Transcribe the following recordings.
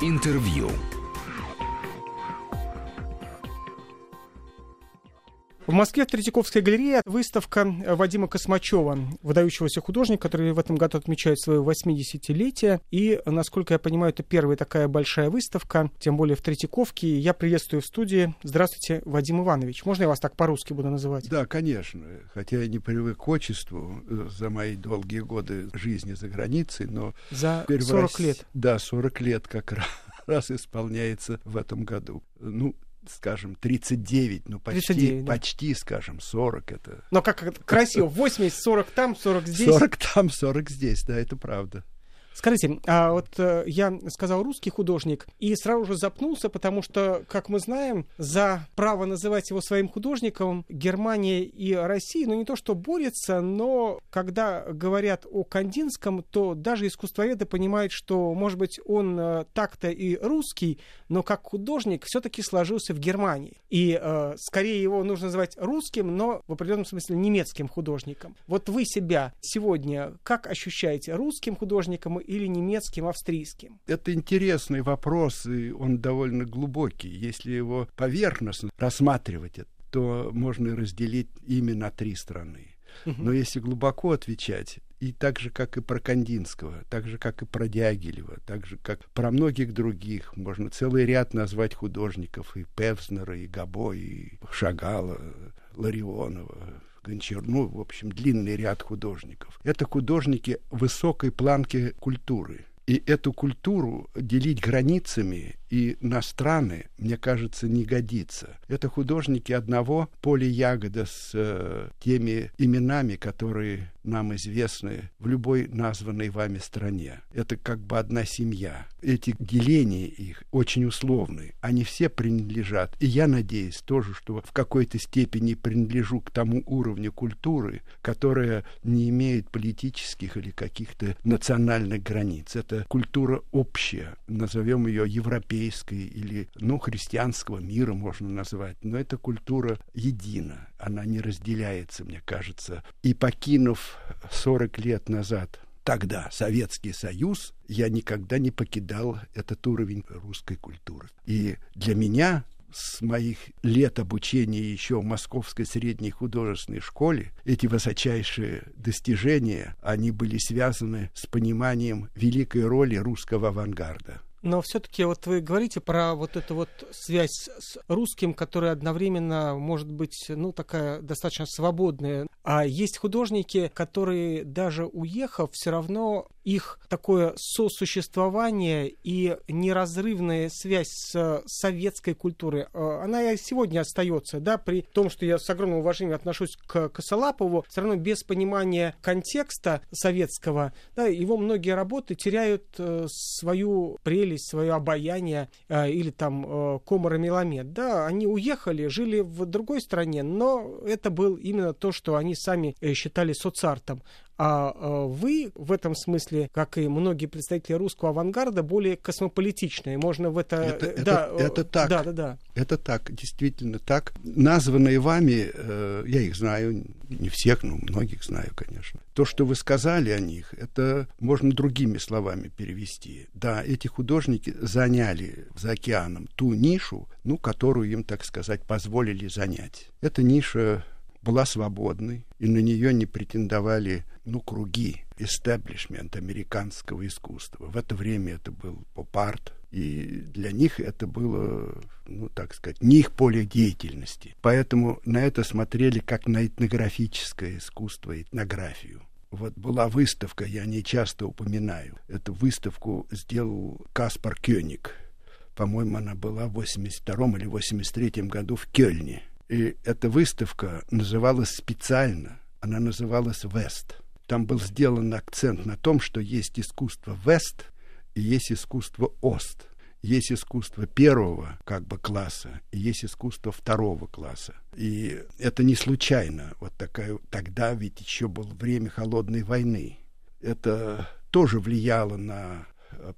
Интервью. В Москве в Третьяковской галерее выставка Вадима Космачева, выдающегося художника, который в этом году отмечает свое 80-летие. И, насколько я понимаю, это первая такая большая выставка, тем более в Третьяковке. Я приветствую в студии. Здравствуйте, Вадим Иванович. Можно я вас так по-русски буду называть? Да, конечно. Хотя я не привык к отчеству э, за мои долгие годы жизни за границей, но... За 40 лет. Да, 40 лет как раз раз исполняется в этом году. Ну, скажем, 39, ну почти, 39, да. почти, скажем, 40 это... Но как красиво, 80, 40 там, 40 здесь. 40 там, 40 здесь, да, это правда. Скажите, а вот э, я сказал русский художник и сразу же запнулся, потому что, как мы знаем, за право называть его своим художником Германия и Россия, ну не то что борется, но когда говорят о Кандинском, то даже искусствоведы понимают, что, может быть, он э, так-то и русский, но как художник все-таки сложился в Германии. И э, скорее его нужно называть русским, но в определенном смысле немецким художником. Вот вы себя сегодня как ощущаете, русским художником или немецким, австрийским? Это интересный вопрос, и он довольно глубокий. Если его поверхностно рассматривать, то можно разделить ими на три страны. Но если глубоко отвечать, и так же, как и про Кандинского, так же, как и про Дягилева, так же, как про многих других, можно целый ряд назвать художников, и Певзнера, и Габо, и Шагала, Ларионова, Гончар, ну, в общем, длинный ряд художников. Это художники высокой планки культуры. И эту культуру делить границами и на страны, мне кажется, не годится. Это художники одного поля ягода с э, теми именами, которые нам известны в любой названной вами стране. Это как бы одна семья. Эти деления их очень условны. Они все принадлежат. И я надеюсь тоже, что в какой-то степени принадлежу к тому уровню культуры, которая не имеет политических или каких-то национальных границ. Это культура общая, назовем ее европейской европейской или, ну, христианского мира можно назвать, но эта культура едина, она не разделяется, мне кажется. И покинув 40 лет назад тогда Советский Союз, я никогда не покидал этот уровень русской культуры. И для меня с моих лет обучения еще в Московской средней художественной школе эти высочайшие достижения, они были связаны с пониманием великой роли русского авангарда. Но все-таки вот вы говорите про вот эту вот связь с русским, которая одновременно может быть, ну, такая достаточно свободная. А есть художники, которые даже уехав, все равно их такое сосуществование и неразрывная связь с советской культурой, э, она и сегодня остается, да, при том, что я с огромным уважением отношусь к Косолапову, все равно без понимания контекста советского, да, его многие работы теряют э, свою прелесть, свое обаяние э, или там комара да, они уехали, жили в другой стране, но это был именно то, что они сами считали соцартом. А, а вы в этом смысле, как и многие представители русского авангарда, более космополитичные. Можно в это... Это, э, да, это, это так. Да, да, да. Это так, действительно так. Названные вами, э, я их знаю, не всех, но многих знаю, конечно. То, что вы сказали о них, это можно другими словами перевести. Да, эти художники заняли за океаном ту нишу, ну, которую им, так сказать, позволили занять. Эта ниша была свободной, и на нее не претендовали ну, круги, истеблишмент американского искусства. В это время это был поп-арт, и для них это было, ну, так сказать, не их поле деятельности. Поэтому на это смотрели как на этнографическое искусство, этнографию. Вот была выставка, я не часто упоминаю. Эту выставку сделал Каспар Кёник. По-моему, она была в 82 или 83 году в Кёльне. И эта выставка называлась специально, она называлась «Вест». Там был сделан акцент на том, что есть искусство «Вест» и есть искусство «Ост». Есть искусство первого как бы класса и есть искусство второго класса. И это не случайно. Вот такая, тогда ведь еще было время холодной войны. Это тоже влияло на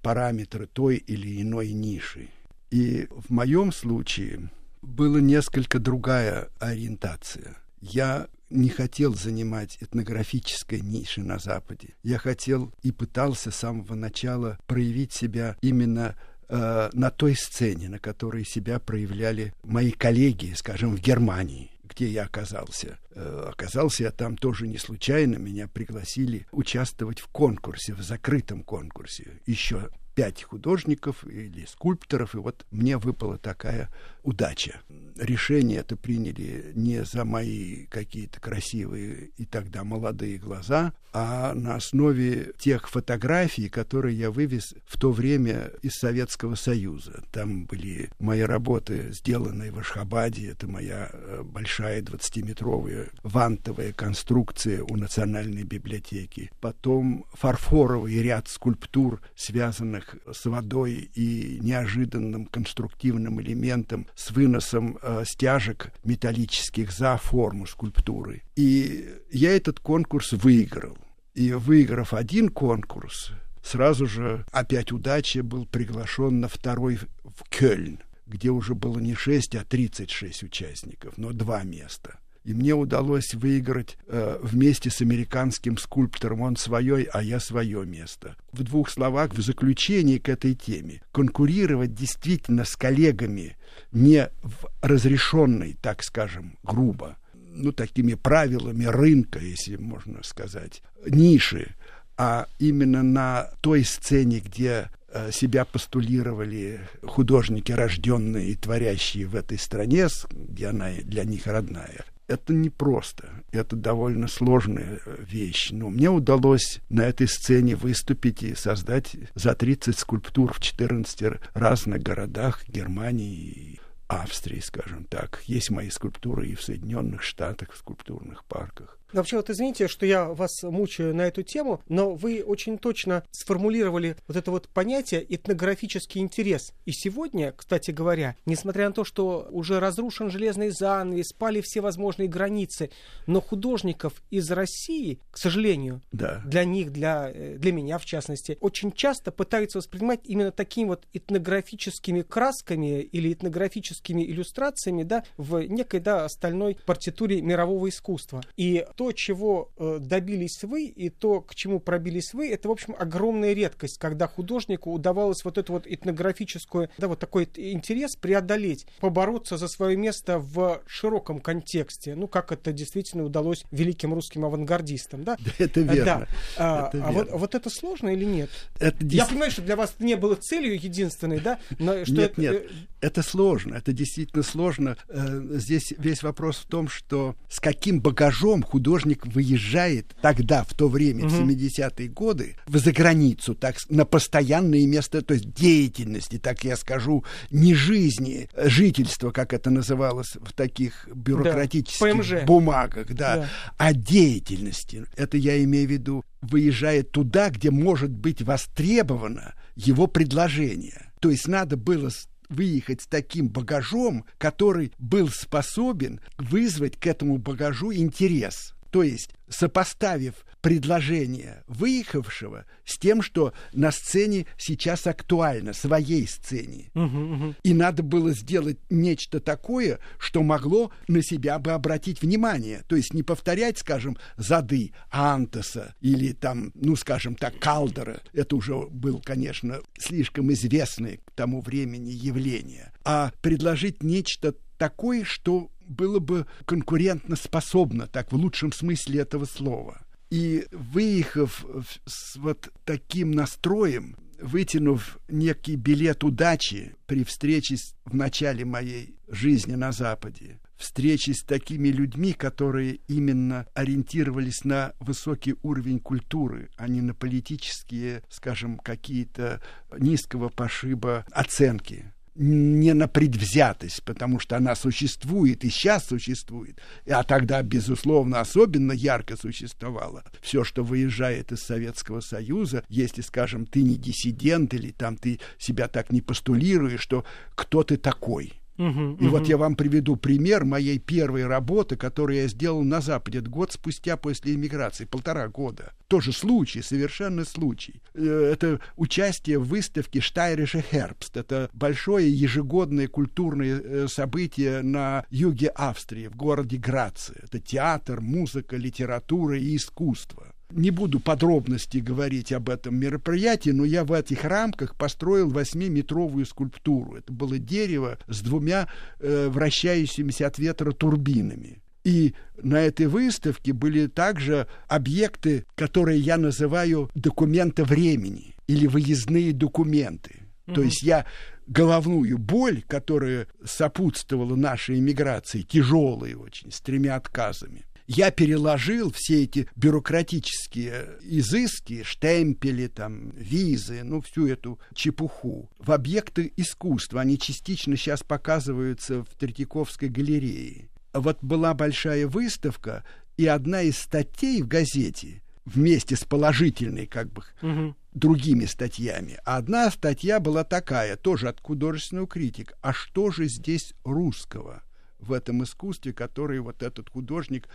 параметры той или иной ниши. И в моем случае была несколько другая ориентация. Я не хотел занимать этнографической ниши на Западе. Я хотел и пытался с самого начала проявить себя именно э, на той сцене, на которой себя проявляли мои коллеги, скажем, в Германии где я оказался. Э, оказался я там тоже не случайно. Меня пригласили участвовать в конкурсе, в закрытом конкурсе. Еще пять художников или скульпторов, и вот мне выпала такая удача. Решение это приняли не за мои какие-то красивые и тогда молодые глаза, а на основе тех фотографий, которые я вывез в то время из Советского Союза. Там были мои работы, сделанные в Ашхабаде. Это моя э, большая 20-метровая вантовая конструкция у Национальной библиотеки. Потом фарфоровый ряд скульптур, связанных с водой и неожиданным конструктивным элементом с выносом э, стяжек металлических за форму скульптуры. И я этот конкурс выиграл. И выиграв один конкурс, сразу же, опять удача, был приглашен на второй в Кёльн, где уже было не 6, а 36 участников, но два места. И мне удалось выиграть э, вместе с американским скульптором, он свое, а я свое место. В двух словах, в заключении к этой теме, конкурировать действительно с коллегами не в разрешенной, так скажем, грубо, ну, такими правилами рынка, если можно сказать, ниши, а именно на той сцене, где э, себя постулировали художники, рожденные и творящие в этой стране, где она для них родная. Это непросто, это довольно сложная э, вещь. Но мне удалось на этой сцене выступить и создать за 30 скульптур в 14 разных городах Германии и Австрии, скажем так. Есть мои скульптуры и в Соединенных Штатах, в скульптурных парках. Вообще, вот извините, что я вас мучаю на эту тему, но вы очень точно сформулировали вот это вот понятие этнографический интерес. И сегодня, кстати говоря, несмотря на то, что уже разрушен железный занавес, спали все возможные границы, но художников из России, к сожалению, да. для них, для, э, для меня в частности, очень часто пытаются воспринимать именно такими вот этнографическими красками или этнографическими иллюстрациями, да, в некой, да, остальной партитуре мирового искусства. И то, чего э, добились вы, и то, к чему пробились вы, это, в общем, огромная редкость, когда художнику удавалось вот эту вот этнографическую, да, вот такой интерес преодолеть, побороться за свое место в широком контексте, ну, как это действительно удалось великим русским авангардистам, да? да это верно. Да. А, это а Вот, вот это сложно или нет? Это Я понимаю, что для вас не было целью единственной, да? Но что нет, это... нет, это сложно, это действительно сложно. Э, здесь весь вопрос в том, что с каким багажом художник художник выезжает тогда, в то время, угу. в 70-е годы, в заграницу, так, на постоянное место, то есть деятельности, так я скажу, не жизни, а жительства, как это называлось в таких бюрократических да, бумагах, да, да, а деятельности. Это я имею в виду, выезжает туда, где может быть востребовано его предложение. То есть надо было выехать с таким багажом, который был способен вызвать к этому багажу интерес. То есть, сопоставив предложение выехавшего с тем, что на сцене сейчас актуально, своей сцене. Угу, угу. И надо было сделать нечто такое, что могло на себя бы обратить внимание. То есть не повторять, скажем, зады Антоса или там, ну, скажем так, Калдера. Это уже был, конечно, слишком известное к тому времени явление. А предложить нечто такое, что было бы конкурентно способно, так в лучшем смысле этого слова. И выехав с вот таким настроем, вытянув некий билет удачи при встрече в начале моей жизни на Западе, встречи с такими людьми, которые именно ориентировались на высокий уровень культуры, а не на политические, скажем, какие-то низкого пошиба оценки не на предвзятость, потому что она существует и сейчас существует, а тогда, безусловно, особенно ярко существовала. Все, что выезжает из Советского Союза, если, скажем, ты не диссидент или там ты себя так не постулируешь, что кто ты такой – Угу, и угу. вот я вам приведу пример моей первой работы, которую я сделал на Западе это год спустя после иммиграции, полтора года. Тоже случай, совершенно случай. Э, это участие в выставке Штайрише Хербст. Это большое ежегодное культурное э, событие на юге Австрии, в городе Граце. Это театр, музыка, литература и искусство. Не буду подробности говорить об этом мероприятии, но я в этих рамках построил восьмиметровую скульптуру. Это было дерево с двумя э, вращающимися от ветра турбинами. И на этой выставке были также объекты, которые я называю документы времени или выездные документы. Mm-hmm. То есть я головную боль, которая сопутствовала нашей эмиграции, тяжелой очень, с тремя отказами, я переложил все эти бюрократические изыски, штемпели, там, визы, ну, всю эту чепуху в объекты искусства. Они частично сейчас показываются в Третьяковской галерее. Вот была большая выставка, и одна из статей в газете вместе с положительной, как бы, угу. другими статьями. А одна статья была такая, тоже от художественного критика. А что же здесь русского? В этом искусстве, который вот этот художник,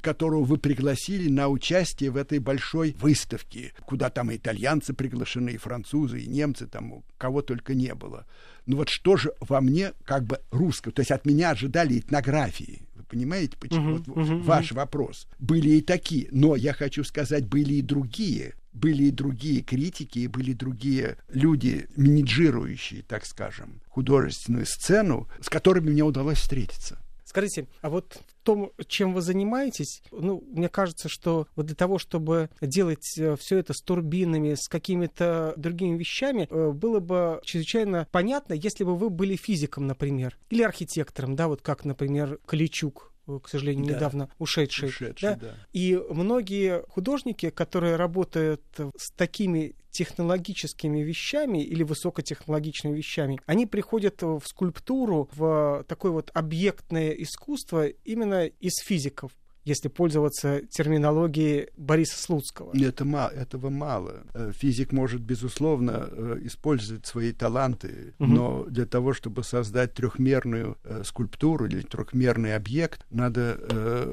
которого вы пригласили на участие в этой большой выставке, куда там и итальянцы приглашены, и французы, и немцы, там кого только не было. Ну вот что же во мне как бы русского? То есть от меня ожидали этнографии. Вы понимаете, почему? Uh-huh, вот uh-huh, ваш uh-huh. вопрос. Были и такие, но я хочу сказать, были и другие, были и другие критики, и были другие люди, менеджирующие, так скажем, художественную сцену, с которыми мне удалось встретиться. Скажите, а вот том, чем вы занимаетесь, ну, мне кажется, что вот для того, чтобы делать э, все это с турбинами, с какими-то другими вещами, э, было бы чрезвычайно понятно, если бы вы были физиком, например, или архитектором, да, вот как, например, Каличук к сожалению, да. недавно ушедший. ушедший да? Да. И многие художники, которые работают с такими технологическими вещами или высокотехнологичными вещами, они приходят в скульптуру, в такое вот объектное искусство именно из физиков если пользоваться терминологией Бориса Слуцкого. Это этого мало. Э, физик может, безусловно, э, использовать свои таланты, угу. но для того, чтобы создать трехмерную э, скульптуру или трехмерный объект, надо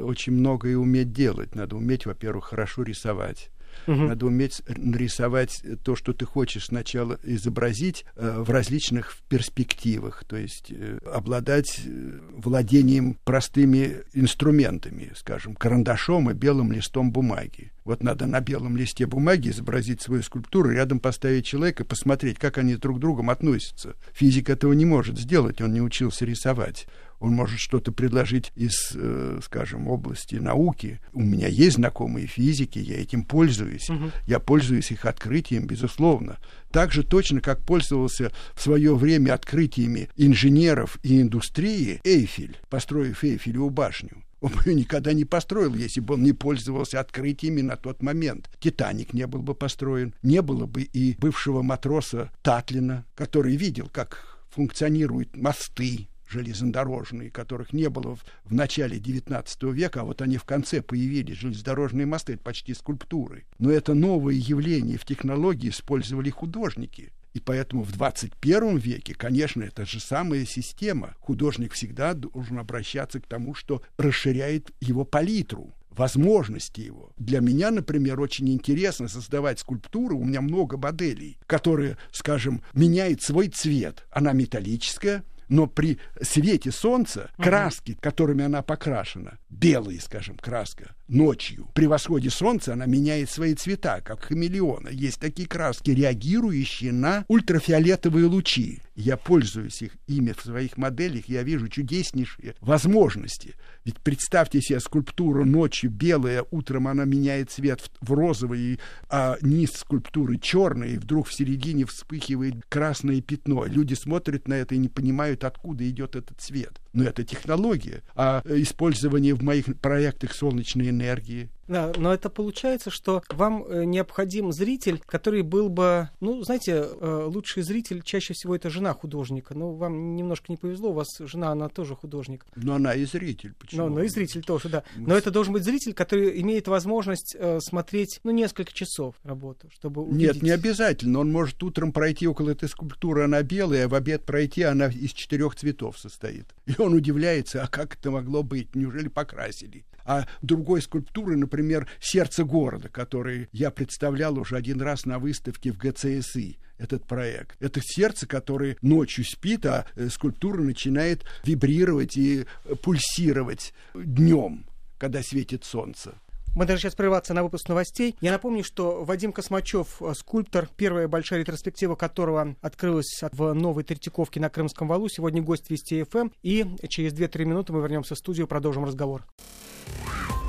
очень многое уметь делать. Надо уметь, во-первых, хорошо рисовать Угу. Надо уметь нарисовать то, что ты хочешь сначала изобразить э, в различных перспективах, то есть э, обладать э, владением простыми инструментами, скажем, карандашом и белым листом бумаги. Вот надо на белом листе бумаги изобразить свою скульптуру, рядом поставить человека, посмотреть, как они друг к другу относятся. Физик этого не может сделать, он не учился рисовать он может что-то предложить из, э, скажем, области науки. У меня есть знакомые физики, я этим пользуюсь. Угу. Я пользуюсь их открытием, безусловно. Так же точно, как пользовался в свое время открытиями инженеров и индустрии Эйфель, построив Эйфелеву башню. Он бы ее никогда не построил, если бы он не пользовался открытиями на тот момент. «Титаник» не был бы построен, не было бы и бывшего матроса Татлина, который видел, как функционируют мосты, железнодорожные, которых не было в, в начале XIX века, а вот они в конце появились, железнодорожные мосты, это почти скульптуры. Но это новое явление в технологии использовали художники. И поэтому в 21 веке, конечно, это же самая система. Художник всегда должен обращаться к тому, что расширяет его палитру возможности его. Для меня, например, очень интересно создавать скульптуру. У меня много моделей, которые, скажем, меняют свой цвет. Она металлическая, но при свете солнца краски, которыми она покрашена, белые, скажем, краска, ночью, при восходе солнца она меняет свои цвета, как хамелеона. Есть такие краски, реагирующие на ультрафиолетовые лучи. Я пользуюсь их, ими в своих моделях, я вижу чудеснейшие возможности. Ведь представьте себе скульптуру ночью белая, утром она меняет цвет в, в розовый, а низ скульптуры черный, и вдруг в середине вспыхивает красное пятно. Люди смотрят на это и не понимают, откуда идет этот цвет. Но это технология. А использование в моих проектах солнечной энергии, да, но это получается, что вам э, необходим зритель, который был бы, ну, знаете, э, лучший зритель чаще всего это жена художника. Но вам немножко не повезло, у вас жена, она тоже художник. Но она и зритель, почему? Но, но и зритель тоже, да. Но это должен быть зритель, который имеет возможность э, смотреть, ну, несколько часов работу, чтобы увидеть... Нет, не обязательно. Он может утром пройти около этой скульптуры, она белая, а в обед пройти, она из четырех цветов состоит. И он удивляется, а как это могло быть? Неужели покрасили? А другой скульптуры, например, «Сердце города», который я представлял уже один раз на выставке в ГЦСИ этот проект. Это сердце, которое ночью спит, а э, скульптура начинает вибрировать и э, пульсировать днем, когда светит солнце. Мы даже сейчас прерваться на выпуск новостей. Я напомню, что Вадим Космачев, э, скульптор, первая большая ретроспектива которого открылась в новой Третьяковке на Крымском валу, сегодня гость Вести ФМ. Эм. И через 2-3 минуты мы вернемся в студию, продолжим разговор.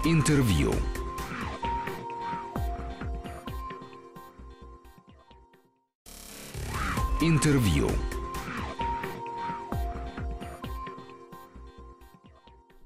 Интервью. Интервью.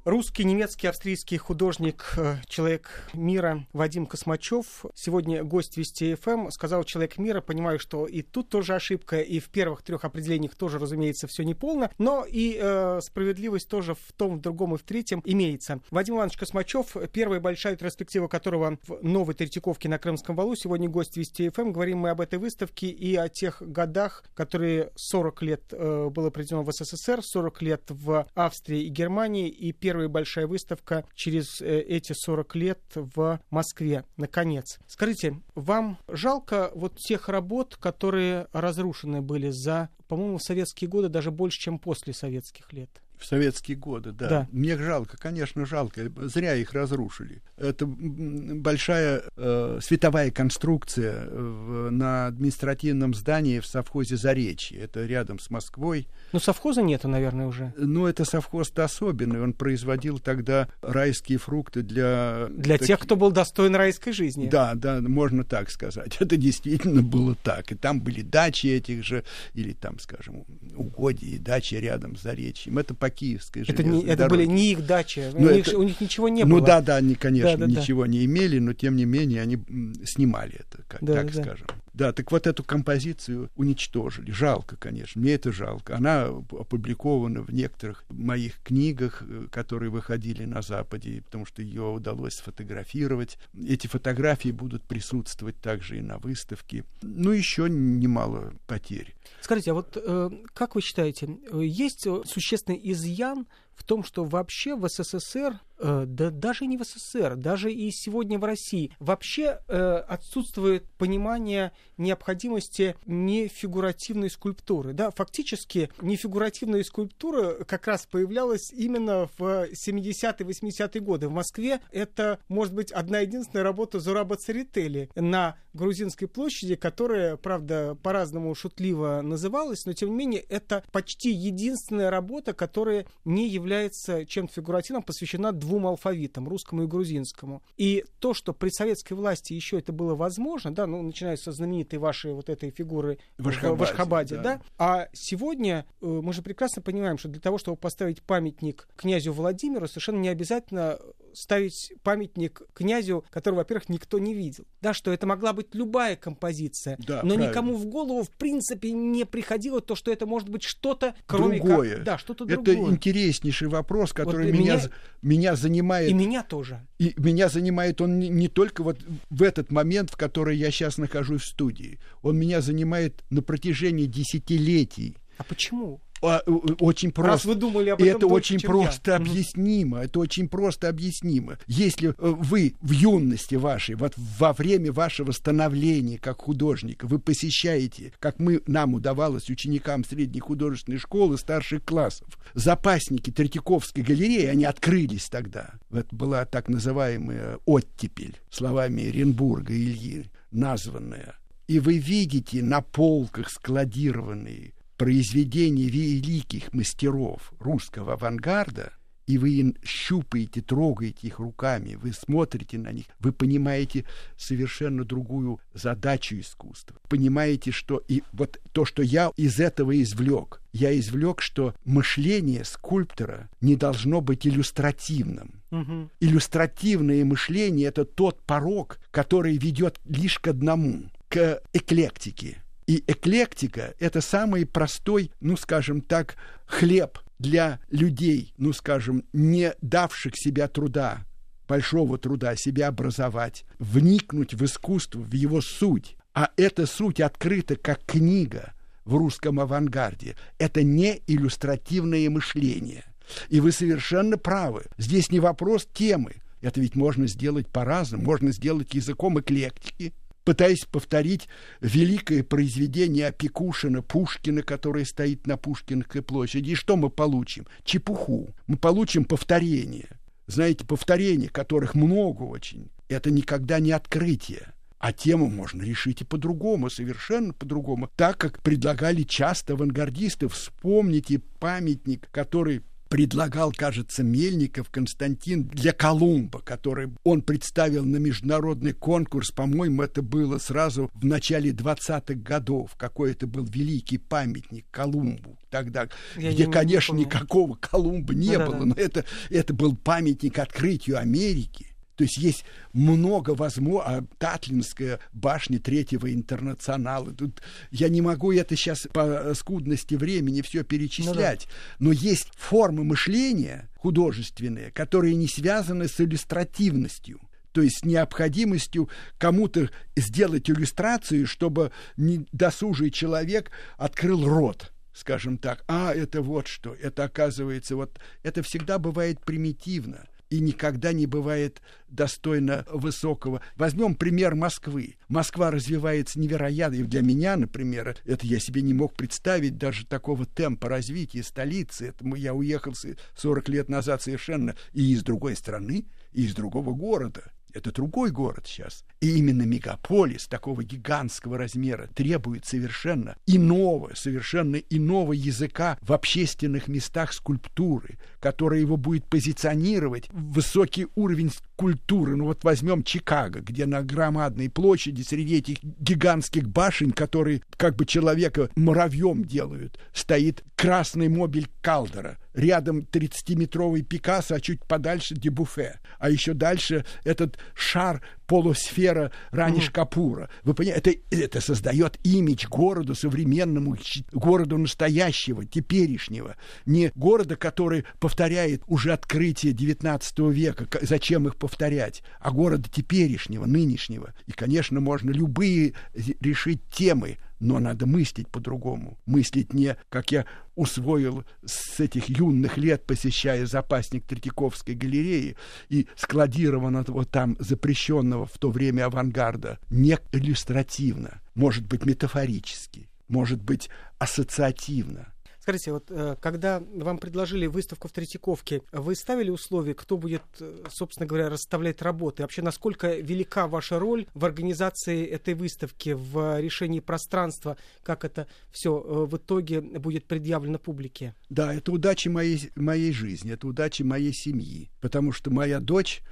Русский, немецкий, австрийский художник, э, человек мира Вадим Космачев. Сегодня гость Вести ФМ. Сказал человек мира. Понимаю, что и тут тоже ошибка, и в первых трех определениях тоже, разумеется, все неполно. Но и э, справедливость тоже в том, в другом и в третьем имеется. Вадим Иванович Космачев, первая большая ретроспектива которого в новой Третьяковке на Крымском валу. Сегодня гость Вести ФМ. Говорим мы об этой выставке и о тех годах, которые 40 лет э, было проведено в СССР, 40 лет в Австрии и Германии, и первый первая большая выставка через э, эти 40 лет в Москве, наконец. Скажите, вам жалко вот тех работ, которые разрушены были за, по-моему, советские годы даже больше, чем после советских лет? В советские годы, да. да. Мне жалко, конечно, жалко. Зря их разрушили. Это большая э, световая конструкция в, на административном здании в совхозе Заречье. Это рядом с Москвой. Ну, совхоза нету, наверное, уже. Ну, это совхоз-то особенный. Он производил тогда райские фрукты для... Для таки... тех, кто был достоин райской жизни. Да, да, можно так сказать. Это действительно было так. И там были дачи этих же, или там, скажем, угодья и дачи рядом с Заречьем. Это по киевской это, не, это были не их дачи, у, них, это, у них ничего не ну, было. Ну да, да, они, конечно, да, да, ничего да. не имели, но тем не менее они снимали это, как, да, так да. скажем. Да, так вот эту композицию уничтожили. Жалко, конечно, мне это жалко. Она опубликована в некоторых моих книгах, э, которые выходили на Западе, потому что ее удалось сфотографировать. Эти фотографии будут присутствовать также и на выставке. Ну, еще немало потерь. Скажите, а вот э, как вы считаете, э, есть существенный изъян в том, что вообще в СССР, э, да даже не в СССР, даже и сегодня в России, вообще э, отсутствует понимание необходимости нефигуративной скульптуры. Да, фактически нефигуративная скульптура как раз появлялась именно в 70-е, 80-е годы. В Москве это, может быть, одна единственная работа Зураба Церетели на Грузинской площади, которая, правда, по-разному шутливо называлась, но тем не менее это почти единственная работа, которая не является чем-то фигуративным, посвящена двум алфавитам, русскому и грузинскому. И то, что при советской власти еще это было возможно, да, ну, начиная со знаменитой вашей вот этой фигуры в Ашхабаде, в Ашхабаде да. да, а сегодня э, мы же прекрасно понимаем, что для того, чтобы поставить памятник князю Владимиру, совершенно не обязательно ставить памятник князю, которого, во-первых, никто не видел. Да, что это могла быть любая композиция, да, но правильно. никому в голову, в принципе, не приходило то, что это может быть что-то, кроме другое. Как, да, что-то это другое. Это интереснейший вопрос, который вот меня, меня, меня занимает. И меня тоже. И меня занимает он не, не только вот в этот момент, в который я сейчас нахожусь в студии. Он меня занимает на протяжении десятилетий. А почему? А, очень просто. Раз вы думали об этом это очень просто я. объяснимо. Это очень просто объяснимо. Если э, вы в юности вашей, вот во время вашего становления как художника, вы посещаете, как мы, нам удавалось ученикам средней художественной школы старших классов, запасники Третьяковской галереи, они открылись тогда. Это была так называемая оттепель, словами Оренбурга и Ильи названная. И вы видите на полках складированные произведений великих мастеров русского авангарда, и вы щупаете, трогаете их руками, вы смотрите на них, вы понимаете совершенно другую задачу искусства. Понимаете, что и вот то, что я из этого извлек, я извлек, что мышление скульптора не должно быть иллюстративным. Угу. Иллюстративное мышление это тот порог, который ведет лишь к одному, к эклектике и эклектика — это самый простой, ну, скажем так, хлеб для людей, ну, скажем, не давших себя труда, большого труда себя образовать, вникнуть в искусство, в его суть. А эта суть открыта как книга в русском авангарде. Это не иллюстративное мышление. И вы совершенно правы. Здесь не вопрос темы. Это ведь можно сделать по-разному. Можно сделать языком эклектики, пытаясь повторить великое произведение Опекушина, Пушкина, которое стоит на Пушкинской площади. И что мы получим? Чепуху. Мы получим повторение. знаете, повторений, которых много очень, это никогда не открытие. А тему можно решить и по-другому, совершенно по-другому. Так как предлагали часто авангардисты. Вспомните памятник, который предлагал, кажется, Мельников Константин для Колумба, который он представил на международный конкурс, по-моему, это было сразу в начале 20-х годов, какой это был великий памятник Колумбу тогда, Я где, конечно, никакого Колумба не да, было, да. но это, это был памятник открытию Америки. То есть есть много возможностей. А Татлинская башня третьего интернационала. Тут я не могу это сейчас по скудности времени все перечислять. Ну, да. Но есть формы мышления художественные, которые не связаны с иллюстративностью то есть необходимостью кому-то сделать иллюстрацию, чтобы досужий человек открыл рот скажем так, а это вот что, это оказывается вот, это всегда бывает примитивно и никогда не бывает достойно высокого. Возьмем пример Москвы. Москва развивается невероятно. И для меня, например, это я себе не мог представить даже такого темпа развития столицы. Это я уехал 40 лет назад совершенно и из другой страны, и из другого города. Это другой город сейчас. И именно мегаполис такого гигантского размера требует совершенно иного, совершенно иного языка в общественных местах скульптуры, который его будет позиционировать в высокий уровень культуры. Ну вот возьмем Чикаго, где на громадной площади среди этих гигантских башен, которые как бы человека муравьем делают, стоит красный мобиль Калдера. Рядом 30-метровый Пикассо, а чуть подальше Дебуфе. А еще дальше этот шар полусфера Раниш. Капура. Вы понимаете, это, это создает имидж городу современному, городу настоящего, теперешнего. Не города, который повторяет уже открытие XIX века, зачем их повторять, а города теперешнего, нынешнего. И, конечно, можно любые решить темы, но надо мыслить по-другому. Мыслить не, как я усвоил с этих юных лет, посещая запасник Третьяковской галереи и складированного там запрещенного в то время авангарда, не иллюстративно, может быть метафорически, может быть ассоциативно, Скажите, вот э, когда вам предложили выставку в Третьяковке, вы ставили условия, кто будет, э, собственно говоря, расставлять работы? Вообще, насколько велика ваша роль в организации этой выставки, в решении пространства, как это все э, в итоге будет предъявлено публике? Да, это удача моей, моей жизни, это удача моей семьи, потому что моя дочь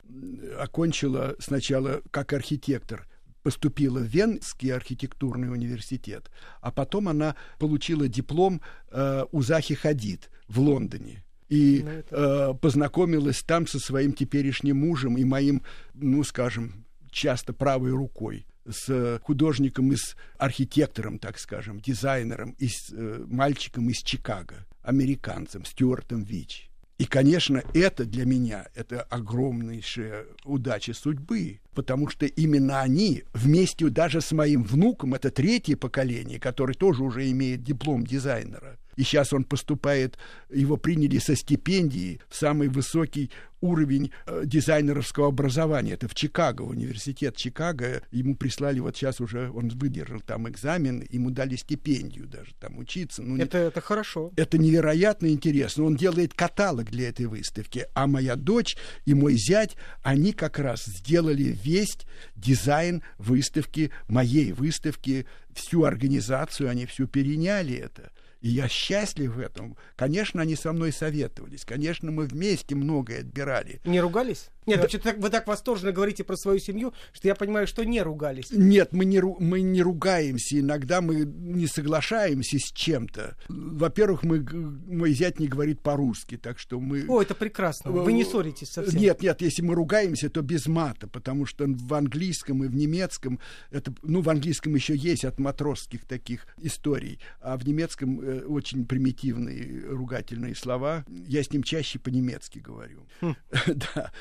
окончила сначала как архитектор поступила в Венский архитектурный университет, а потом она получила диплом э, у Захи Хадид в Лондоне и ну, э, познакомилась там со своим теперешним мужем и моим, ну, скажем, часто правой рукой с художником и с архитектором, так скажем, дизайнером и с э, мальчиком из Чикаго, американцем Стюартом Вич. И, конечно, это для меня это огромнейшая удача судьбы, потому что именно они вместе даже с моим внуком, это третье поколение, который тоже уже имеет диплом дизайнера, и сейчас он поступает, его приняли со стипендией в самый высокий уровень э, дизайнеровского образования. Это в Чикаго, университет Чикаго. Ему прислали, вот сейчас уже он выдержал там экзамен, ему дали стипендию даже там учиться. Ну, это, это хорошо. Это невероятно интересно. Он делает каталог для этой выставки. А моя дочь и мой зять, они как раз сделали весь дизайн выставки, моей выставки, всю организацию, они всю переняли это. И я счастлив в этом. Конечно, они со мной советовались. Конечно, мы вместе многое отбирали. Не ругались? Нет, да. вообще вы так восторженно говорите про свою семью, что я понимаю, что не ругались. Нет, мы не, мы не ругаемся. Иногда мы не соглашаемся с чем-то. Во-первых, мы, мой зять не говорит по-русски, так что мы... О, это прекрасно. Вы не ссоритесь совсем. Нет, нет, если мы ругаемся, то без мата, потому что в английском и в немецком, это, ну, в английском еще есть от матросских таких историй, а в немецком э, очень примитивные ругательные слова. Я с ним чаще по-немецки говорю. Хм. Да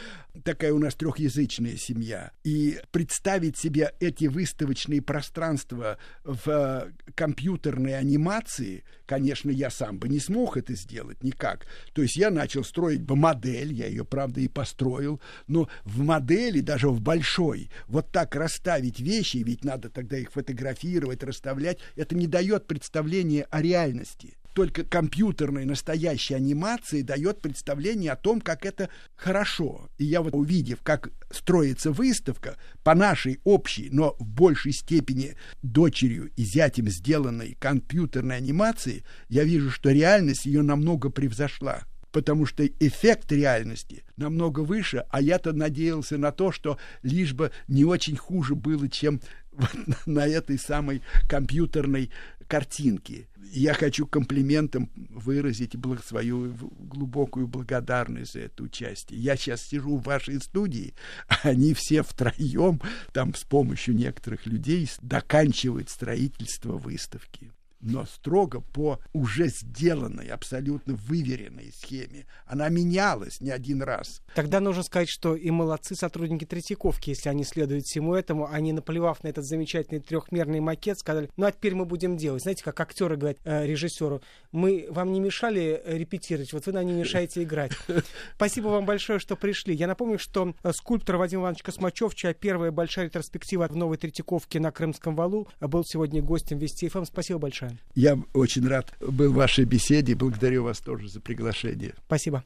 такая у нас трехязычная семья. И представить себе эти выставочные пространства в э, компьютерной анимации, конечно, я сам бы не смог это сделать никак. То есть я начал строить бы модель, я ее, правда, и построил, но в модели, даже в большой, вот так расставить вещи, ведь надо тогда их фотографировать, расставлять, это не дает представления о реальности. Только компьютерной настоящей анимации дает представление о том, как это хорошо. И я вот увидев, как строится выставка по нашей общей, но в большей степени дочерью и зятем сделанной компьютерной анимации, я вижу, что реальность ее намного превзошла потому что эффект реальности намного выше, а я-то надеялся на то, что лишь бы не очень хуже было, чем на этой самой компьютерной картинке. Я хочу комплиментом выразить свою глубокую благодарность за это участие. Я сейчас сижу в вашей студии, а они все втроем, там с помощью некоторых людей, доканчивают строительство выставки но строго по уже сделанной, абсолютно выверенной схеме. Она менялась не один раз. Тогда нужно сказать, что и молодцы сотрудники Третьяковки, если они следуют всему этому, они, наплевав на этот замечательный трехмерный макет, сказали, ну а теперь мы будем делать. Знаете, как актеры говорят э, режиссеру, мы вам не мешали репетировать, вот вы нам не мешаете играть. Спасибо вам большое, что пришли. Я напомню, что э, скульптор Вадим Иванович Космачев, чья первая большая ретроспектива в Новой Третьяковке на Крымском валу, был сегодня гостем Вести ФМ. Спасибо большое. Я очень рад был в вашей беседе. Благодарю вас тоже за приглашение. Спасибо.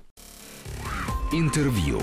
Интервью.